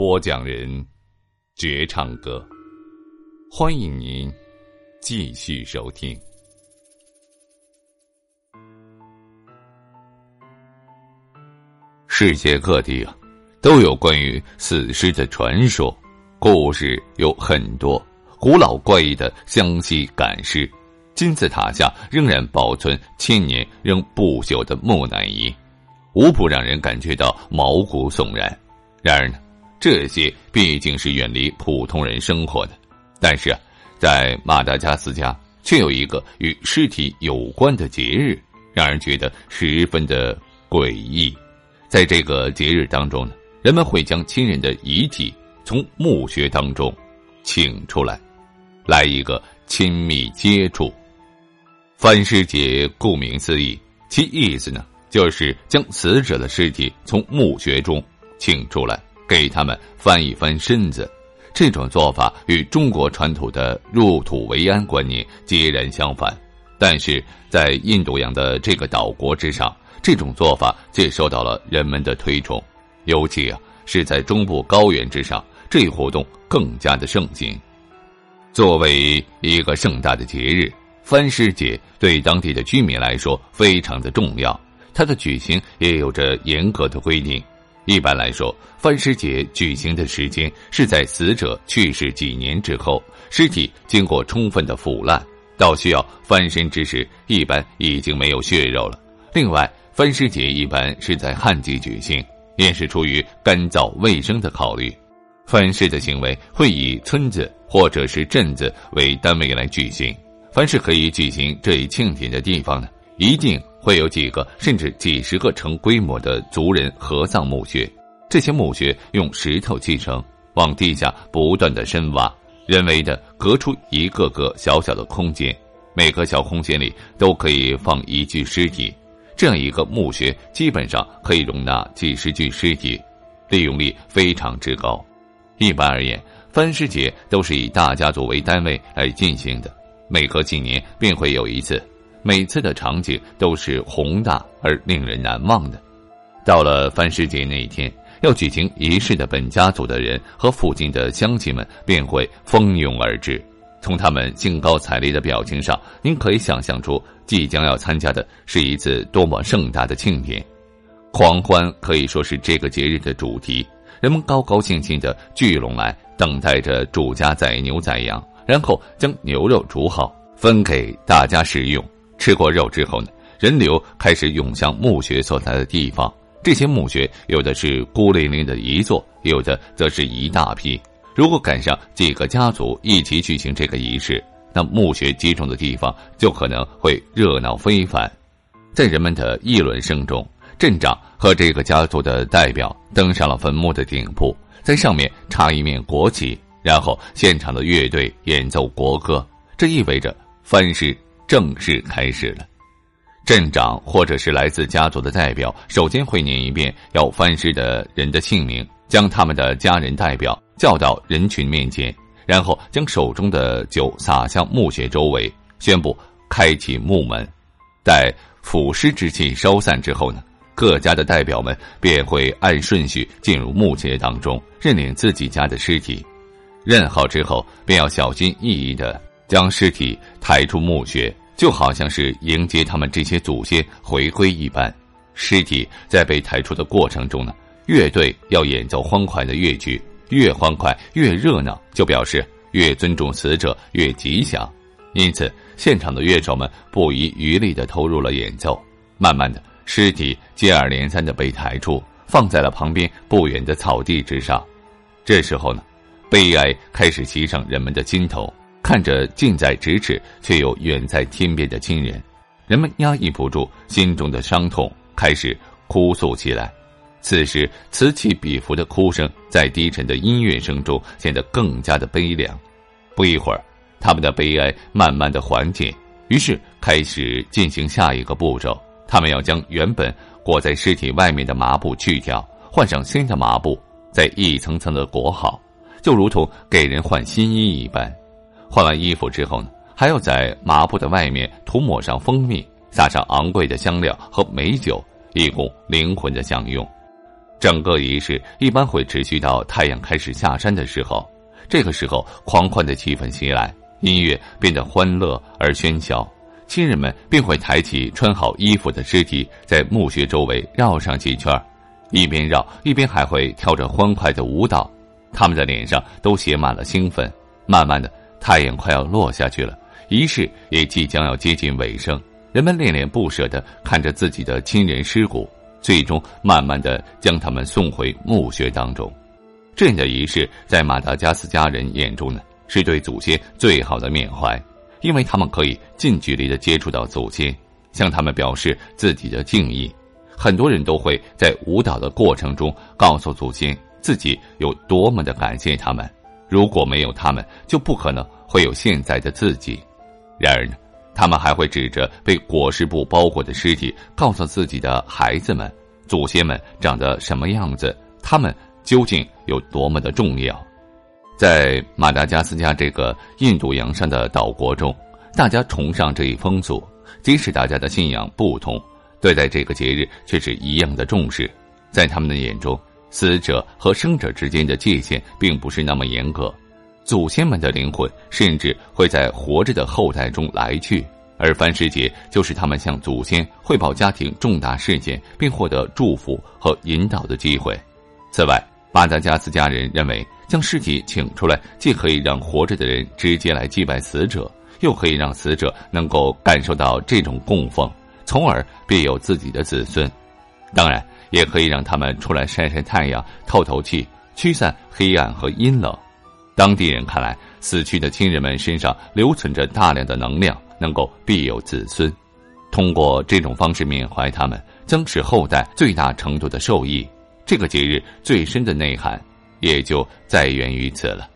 播讲人，绝唱歌。欢迎您继续收听。世界各地啊，都有关于死尸的传说，故事有很多。古老怪异的湘西赶尸，金字塔下仍然保存千年仍不朽的木乃伊，无不让人感觉到毛骨悚然。然而呢？这些毕竟是远离普通人生活的，但是啊，在马达加斯加却有一个与尸体有关的节日，让人觉得十分的诡异。在这个节日当中呢，人们会将亲人的遗体从墓穴当中请出来，来一个亲密接触。翻尸节顾名思义，其意思呢，就是将死者的尸体从墓穴中请出来。给他们翻一翻身子，这种做法与中国传统的入土为安观念截然相反。但是在印度洋的这个岛国之上，这种做法却受到了人们的推崇。尤其啊，是在中部高原之上，这一活动更加的盛行。作为一个盛大的节日，翻尸节对当地的居民来说非常的重要。它的举行也有着严格的规定。一般来说，翻尸节举行的时间是在死者去世几年之后，尸体经过充分的腐烂，到需要翻身之时，一般已经没有血肉了。另外，翻尸节一般是在旱季举行，也是出于干燥卫生的考虑。翻尸的行为会以村子或者是镇子为单位来举行。凡是可以举行这一庆典的地方呢，一定。会有几个甚至几十个成规模的族人合葬墓穴，这些墓穴用石头砌成，往地下不断的深挖，人为的隔出一个个小小的空间，每个小空间里都可以放一具尸体，这样一个墓穴基本上可以容纳几十具尸体，利用率非常之高。一般而言，翻尸节都是以大家族为单位来进行的，每隔几年便会有一次。每次的场景都是宏大而令人难忘的。到了翻尸节那一天，要举行仪式的本家族的人和附近的乡亲们便会蜂拥而至。从他们兴高采烈的表情上，您可以想象出即将要参加的是一次多么盛大的庆典。狂欢可以说是这个节日的主题。人们高高兴兴的聚拢来，等待着主家宰牛宰羊，然后将牛肉煮好，分给大家食用。吃过肉之后呢，人流开始涌向墓穴所在的地方。这些墓穴有的是孤零零的一座，有的则是一大批。如果赶上几个家族一起举行这个仪式，那墓穴集中的地方就可能会热闹非凡。在人们的议论声中，镇长和这个家族的代表登上了坟墓的顶部，在上面插一面国旗，然后现场的乐队演奏国歌。这意味着翻尸。正式开始了，镇长或者是来自家族的代表，首先会念一遍要翻尸的人的姓名，将他们的家人代表叫到人群面前，然后将手中的酒洒向墓穴周围，宣布开启墓门。待腐尸之气消散之后呢，各家的代表们便会按顺序进入墓穴当中，认领自己家的尸体。认好之后，便要小心翼翼的将尸体抬出墓穴。就好像是迎接他们这些祖先回归一般，尸体在被抬出的过程中呢，乐队要演奏欢快的乐曲，越欢快越热闹，就表示越尊重死者越吉祥。因此，现场的乐手们不遗余力的投入了演奏。慢慢的，尸体接二连三的被抬出，放在了旁边不远的草地之上。这时候呢，悲哀开始袭上人们的心头。看着近在咫尺却又远在天边的亲人，人们压抑不住心中的伤痛，开始哭诉起来。此时，此起彼伏的哭声在低沉的音乐声中显得更加的悲凉。不一会儿，他们的悲哀慢慢的缓解，于是开始进行下一个步骤。他们要将原本裹在尸体外面的麻布去掉，换上新的麻布，再一层层的裹好，就如同给人换新衣一般。换完衣服之后呢，还要在麻布的外面涂抹上蜂蜜，撒上昂贵的香料和美酒，以供灵魂的享用。整个仪式一般会持续到太阳开始下山的时候。这个时候，狂欢的气氛袭来，音乐变得欢乐而喧嚣。亲人们便会抬起穿好衣服的尸体，在墓穴周围绕上几圈，一边绕一边还会跳着欢快的舞蹈。他们的脸上都写满了兴奋。慢慢的，太阳快要落下去了，仪式也即将要接近尾声。人们恋恋不舍地看着自己的亲人尸骨。最终，慢慢的将他们送回墓穴当中。这样的仪式，在马达加斯加人眼中呢，是对祖先最好的缅怀，因为他们可以近距离的接触到祖先，向他们表示自己的敬意。很多人都会在舞蹈的过程中告诉祖先自己有多么的感谢他们，如果没有他们，就不可能会有现在的自己。然而呢？他们还会指着被裹尸布包裹的尸体，告诉自己的孩子们：祖先们长得什么样子，他们究竟有多么的重要。在马达加斯加这个印度洋上的岛国中，大家崇尚这一风俗，即使大家的信仰不同，对待这个节日却是一样的重视。在他们的眼中，死者和生者之间的界限并不是那么严格。祖先们的灵魂甚至会在活着的后代中来去，而凡尸节就是他们向祖先汇报家庭重大事件并获得祝福和引导的机会。此外，巴达加斯家人认为，将尸体请出来，既可以让活着的人直接来祭拜死者，又可以让死者能够感受到这种供奉，从而便有自己的子孙。当然，也可以让他们出来晒晒太阳、透透气，驱散黑暗和阴冷。当地人看来，死去的亲人们身上留存着大量的能量，能够庇佑子孙。通过这种方式缅怀他们，将使后代最大程度的受益。这个节日最深的内涵，也就在源于此了。